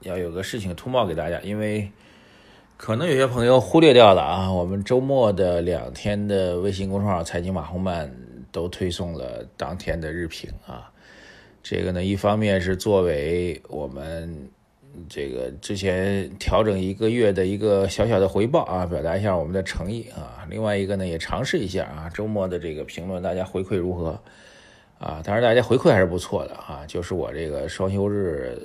要有个事情通报给大家，因为可能有些朋友忽略掉了啊，我们周末的两天的微信公众号“财经马红曼”都推送了当天的日评啊。这个呢，一方面是作为我们。这个之前调整一个月的一个小小的回报啊，表达一下我们的诚意啊。另外一个呢，也尝试一下啊，周末的这个评论大家回馈如何啊？当然大家回馈还是不错的啊。就是我这个双休日，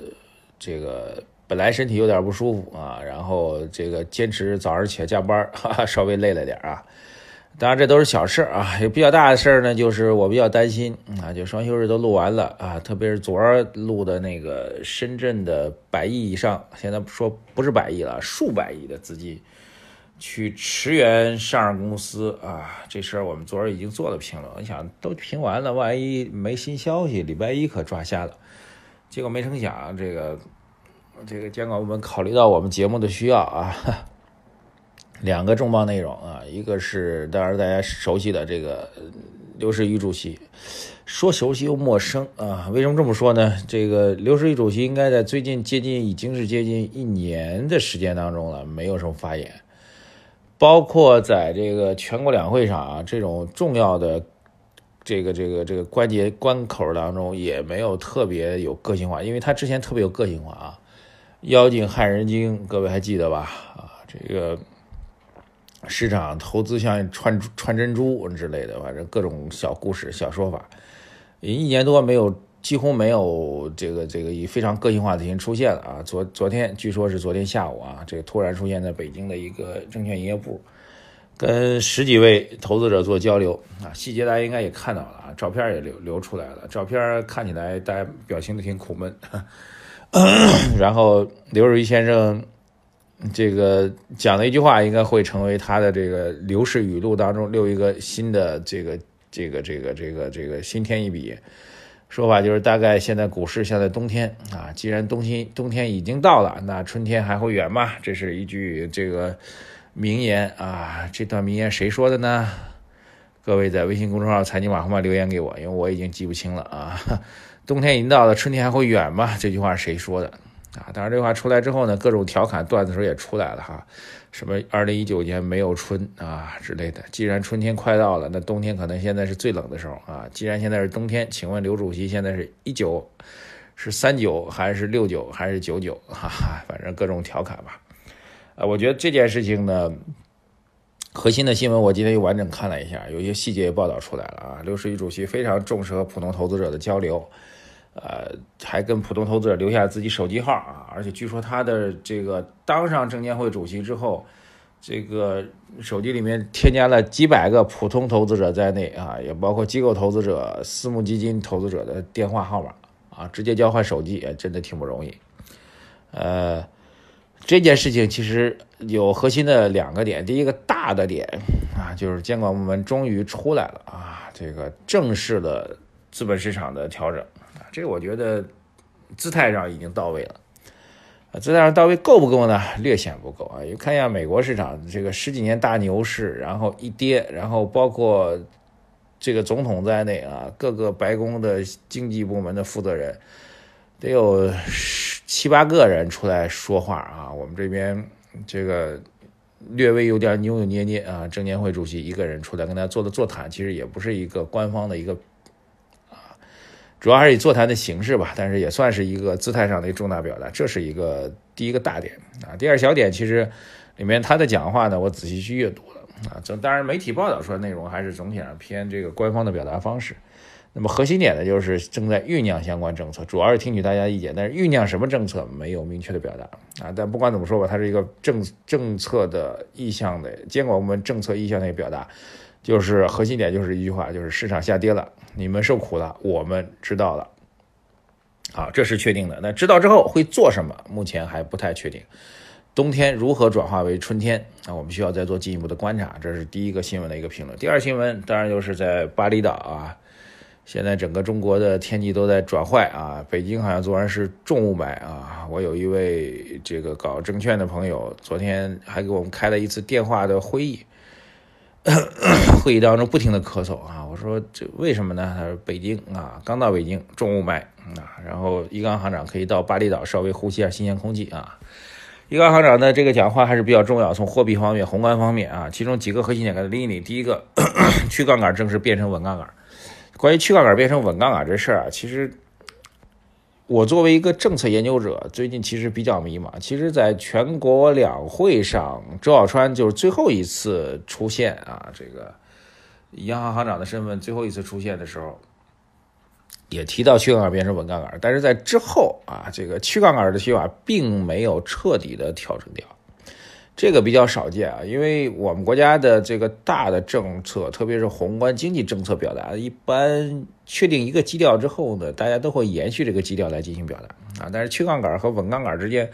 这个本来身体有点不舒服啊，然后这个坚持早上起来加班，哈哈，稍微累了点啊。当然，这都是小事啊。有比较大的事儿呢，就是我比较担心啊。就双休日都录完了啊，特别是昨儿录的那个深圳的百亿以上，现在说不是百亿了，数百亿的资金去驰援上市公司啊，这事儿我们昨儿已经做了评论。我想都评完了，万一没新消息，礼拜一可抓瞎了。结果没成想，这个这个监管部门考虑到我们节目的需要啊。两个重磅内容啊，一个是当然大家熟悉的这个刘士余主席，说熟悉又陌生啊。为什么这么说呢？这个刘士余主席应该在最近接近已经是接近一年的时间当中了，没有什么发言，包括在这个全国两会上啊这种重要的这个这个这个关节关口当中也没有特别有个性化，因为他之前特别有个性化啊，妖精害人精，各位还记得吧？啊，这个。市场投资像串串珍珠之类的，反正各种小故事、小说法，一年多没有，几乎没有这个这个以非常个性化的形式出现了啊。昨昨天据说是昨天下午啊，这个突然出现在北京的一个证券营业部，跟十几位投资者做交流啊，细节大家应该也看到了啊，照片也流流出来了，照片看起来大家表情都挺苦闷，然后刘瑞先生。这个讲的一句话，应该会成为他的这个流逝语录当中留一个新的这个这个这个这个这个新添一笔。说法就是大概现在股市现在冬天啊，既然冬天冬天已经到了，那春天还会远吗？这是一句这个名言啊。这段名言谁说的呢？各位在微信公众号财经马后曼留言给我，因为我已经记不清了啊。冬天已经到了，春天还会远吗？这句话谁说的？啊，当然这话出来之后呢，各种调侃段子时候也出来了哈，什么二零一九年没有春啊之类的。既然春天快到了，那冬天可能现在是最冷的时候啊。既然现在是冬天，请问刘主席现在是一九，是三九还是六九还是九九？哈哈，反正各种调侃吧。啊，我觉得这件事情呢，核心的新闻我今天又完整看了一下，有一些细节也报道出来了啊。刘士余主席非常重视和普通投资者的交流。呃，还跟普通投资者留下自己手机号啊，而且据说他的这个当上证监会主席之后，这个手机里面添加了几百个普通投资者在内啊，也包括机构投资者、私募基金投资者的电话号码啊，直接交换手机，也真的挺不容易。呃，这件事情其实有核心的两个点，第一个大的点啊，就是监管部门终于出来了啊，这个正式的资本市场的调整。这个我觉得姿态上已经到位了，啊，姿态上到位够不够呢？略显不够啊！你看一下美国市场这个十几年大牛市，然后一跌，然后包括这个总统在内啊，各个白宫的经济部门的负责人，得有七八个人出来说话啊。我们这边这个略微有点扭扭捏捏啊，证监会主席一个人出来跟他做的座谈，其实也不是一个官方的一个啊。主要还是以座谈的形式吧，但是也算是一个姿态上的一个重大表达，这是一个第一个大点啊。第二小点，其实里面他的讲话呢，我仔细去阅读了啊。这当然媒体报道出来内容还是总体上偏这个官方的表达方式。那么核心点呢，就是正在酝酿相关政策，主要是听取大家意见，但是酝酿什么政策没有明确的表达啊。但不管怎么说吧，它是一个政政策的意向的监管部门政策意向的一个表达。就是核心点，就是一句话，就是市场下跌了，你们受苦了，我们知道了，好，这是确定的。那知道之后会做什么？目前还不太确定。冬天如何转化为春天啊？我们需要再做进一步的观察。这是第一个新闻的一个评论。第二新闻当然就是在巴厘岛啊，现在整个中国的天气都在转坏啊。北京好像昨晚是重雾霾啊。我有一位这个搞证券的朋友，昨天还给我们开了一次电话的会议，会议当中不停的咳嗽啊。我说这为什么呢？他说北京啊，刚到北京重雾霾啊，然后一刚行长可以到巴厘岛稍微呼吸下新鲜空气啊。一刚行长的这个讲话还是比较重要，从货币方面、宏观方面啊，其中几个核心点给他理理。第一个，去杠杆正式变成稳杠杆。关于去杠杆变成稳杠杆这事儿啊，其实我作为一个政策研究者，最近其实比较迷茫。其实，在全国两会上，周小川就是最后一次出现啊，这个央行行长的身份最后一次出现的时候。也提到去杠杆变成稳杠杆，但是在之后啊，这个去杠杆的想法并没有彻底的调整掉，这个比较少见啊，因为我们国家的这个大的政策，特别是宏观经济政策表达，一般确定一个基调之后呢，大家都会延续这个基调来进行表达啊。但是去杠杆和稳杠杆之间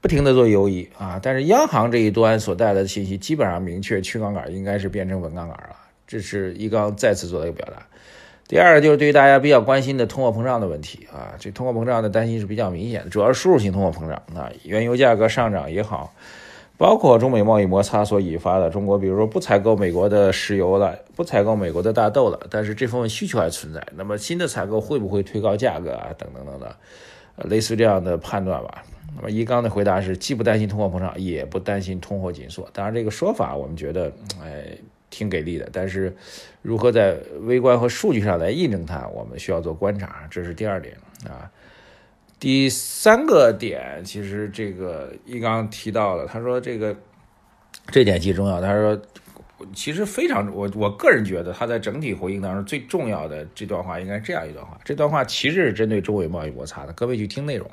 不停的做游移啊，但是央行这一端所带来的信息基本上明确，去杠杆应该是变成稳杠杆了，这是一刚再次做的一个表达。第二个就是对于大家比较关心的通货膨胀的问题啊，这通货膨胀的担心是比较明显的，主要是输入性通货膨胀啊，原油价格上涨也好，包括中美贸易摩擦所引发的，中国比如说不采购美国的石油了，不采购美国的大豆了，但是这方面需求还存在，那么新的采购会不会推高价格啊？等等等等，类似这样的判断吧。那么一刚的回答是，既不担心通货膨胀，也不担心通货紧缩。当然这个说法我们觉得，哎。挺给力的，但是如何在微观和数据上来印证它，我们需要做观察，这是第二点啊。第三个点，其实这个一刚提到了，他说这个这点极重要。他说，其实非常，我我个人觉得他在整体回应当中最重要的这段话应该是这样一段话。这段话其实是针对中美贸易摩擦的，各位去听内容。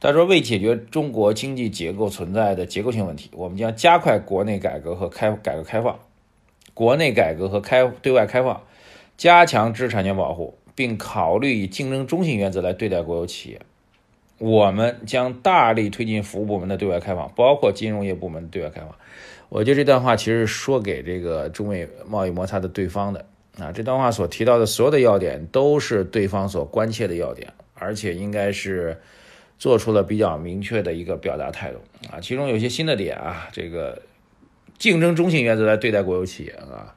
他说，为解决中国经济结构存在的结构性问题，我们将加快国内改革和开改革开放。国内改革和开对外开放，加强知识产权保护，并考虑以竞争中性原则来对待国有企业。我们将大力推进服务部门的对外开放，包括金融业部门对外开放。我觉得这段话其实说给这个中美贸易摩擦的对方的啊。这段话所提到的所有的要点都是对方所关切的要点，而且应该是做出了比较明确的一个表达态度啊。其中有些新的点啊，这个。竞争中性原则来对待国有企业啊，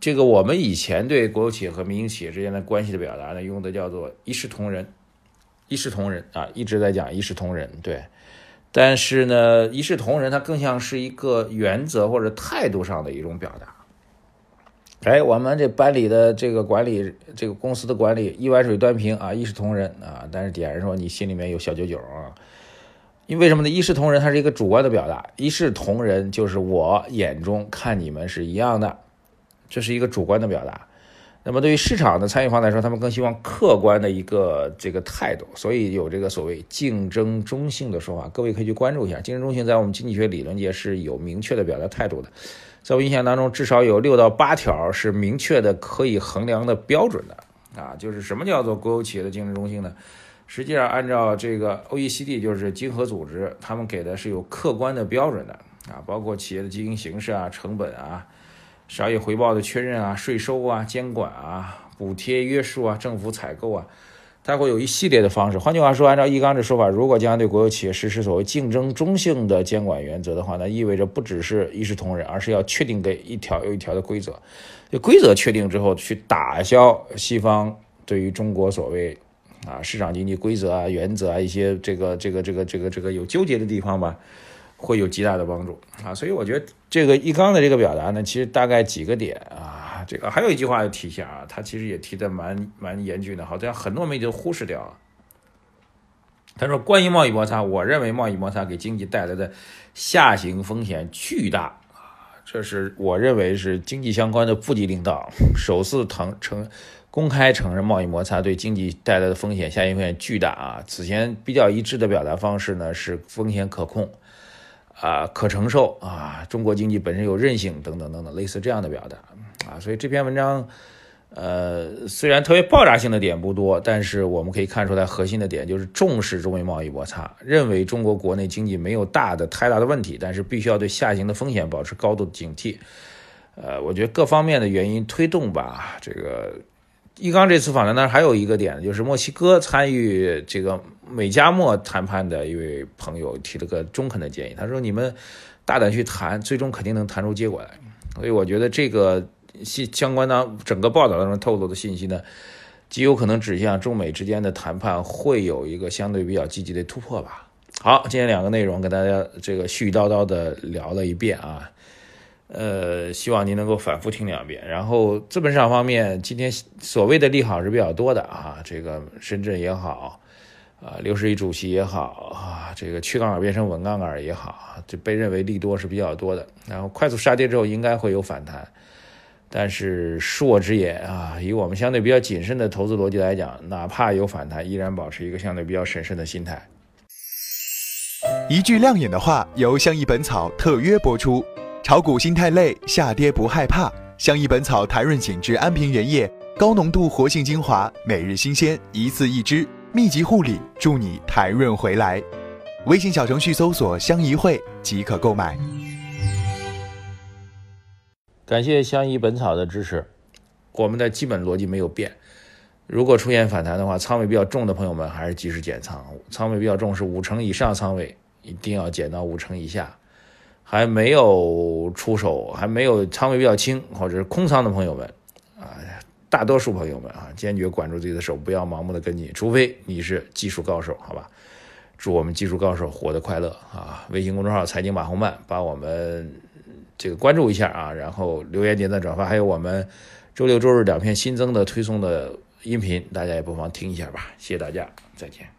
这个我们以前对国有企业和民营企业之间的关系的表达呢，用的叫做一视同仁，一视同仁啊，一直在讲一视同仁，对。但是呢，一视同仁它更像是一个原则或者态度上的一种表达。哎，我们这班里的这个管理，这个公司的管理一碗水端平啊，一视同仁啊，但是底下人说你心里面有小九九啊。因为什么呢？一视同仁，它是一个主观的表达。一视同仁就是我眼中看你们是一样的，这是一个主观的表达。那么对于市场的参与方来说，他们更希望客观的一个这个态度，所以有这个所谓竞争中性的说法。各位可以去关注一下，竞争中性在我们经济学理论界是有明确的表达态度的。在我印象当中，至少有六到八条是明确的可以衡量的标准的啊，就是什么叫做国有企业的竞争中性呢？实际上，按照这个 OECD 就是经合组织，他们给的是有客观的标准的啊，包括企业的经营形式啊、成本啊、商业回报的确认啊、税收啊、监管啊、补贴约束啊、政府采购啊，它会有一系列的方式。换句话说，按照易纲这说法，如果将对国有企业实施所谓竞争中性的监管原则的话，那意味着不只是一视同仁，而是要确定给一条又一条的规则。这规则确定之后，去打消西方对于中国所谓。啊，市场经济规则啊、原则啊，一些这个、这个、这个、这个、这个有纠结的地方吧，会有极大的帮助啊。所以我觉得这个一刚的这个表达呢，其实大概几个点啊。这个还有一句话要提一下啊，他其实也提的蛮蛮严峻的，好像很多媒体都忽视掉了。他说，关于贸易摩擦，我认为贸易摩擦给经济带来的下行风险巨大啊，这是我认为是经济相关的部级领导首次承承。公开承认贸易摩擦对经济带来的风险，下行风险巨大啊！此前比较一致的表达方式呢是风险可控，啊，可承受啊，中国经济本身有韧性等等等等，类似这样的表达啊。所以这篇文章，呃，虽然特别爆炸性的点不多，但是我们可以看出来核心的点就是重视中美贸易摩擦，认为中国国内经济没有大的太大的问题，但是必须要对下行的风险保持高度警惕。呃，我觉得各方面的原因推动吧，这个易纲这次访谈呢，还有一个点就是墨西哥参与这个美加墨谈判的一位朋友提了个中肯的建议，他说：“你们大胆去谈，最终肯定能谈出结果来。”所以我觉得这个。信相关的整个报道当中透露的信息呢，极有可能指向中美之间的谈判会有一个相对比较积极的突破吧。好，今天两个内容跟大家这个絮絮叨叨的聊了一遍啊，呃，希望您能够反复听两遍。然后资本市场方面，今天所谓的利好是比较多的啊，这个深圳也好，啊，刘士一主席也好啊，这个去杠杆变成稳杠杆也好，就被认为利多是比较多的。然后快速杀跌之后，应该会有反弹。但是恕我直言啊，以我们相对比较谨慎的投资逻辑来讲，哪怕有反弹，依然保持一个相对比较审慎的心态。一句亮眼的话，由相宜本草特约播出。炒股心太累，下跌不害怕。相宜本草台润紧致安瓶原液，高浓度活性精华，每日新鲜，一次一支，密集护理，助你台润回来。微信小程序搜索“相宜会”即可购买。感谢相宜本草的支持，我们的基本逻辑没有变。如果出现反弹的话，仓位比较重的朋友们还是及时减仓。仓位比较重是五成以上仓位，一定要减到五成以下。还没有出手，还没有仓位比较轻或者是空仓的朋友们，啊，大多数朋友们啊，坚决管住自己的手，不要盲目的跟进，除非你是技术高手，好吧？祝我们技术高手活得快乐啊！微信公众号财经马红漫，把我们。这个关注一下啊，然后留言、点赞、转发，还有我们周六、周日两篇新增的推送的音频，大家也不妨听一下吧。谢谢大家，再见。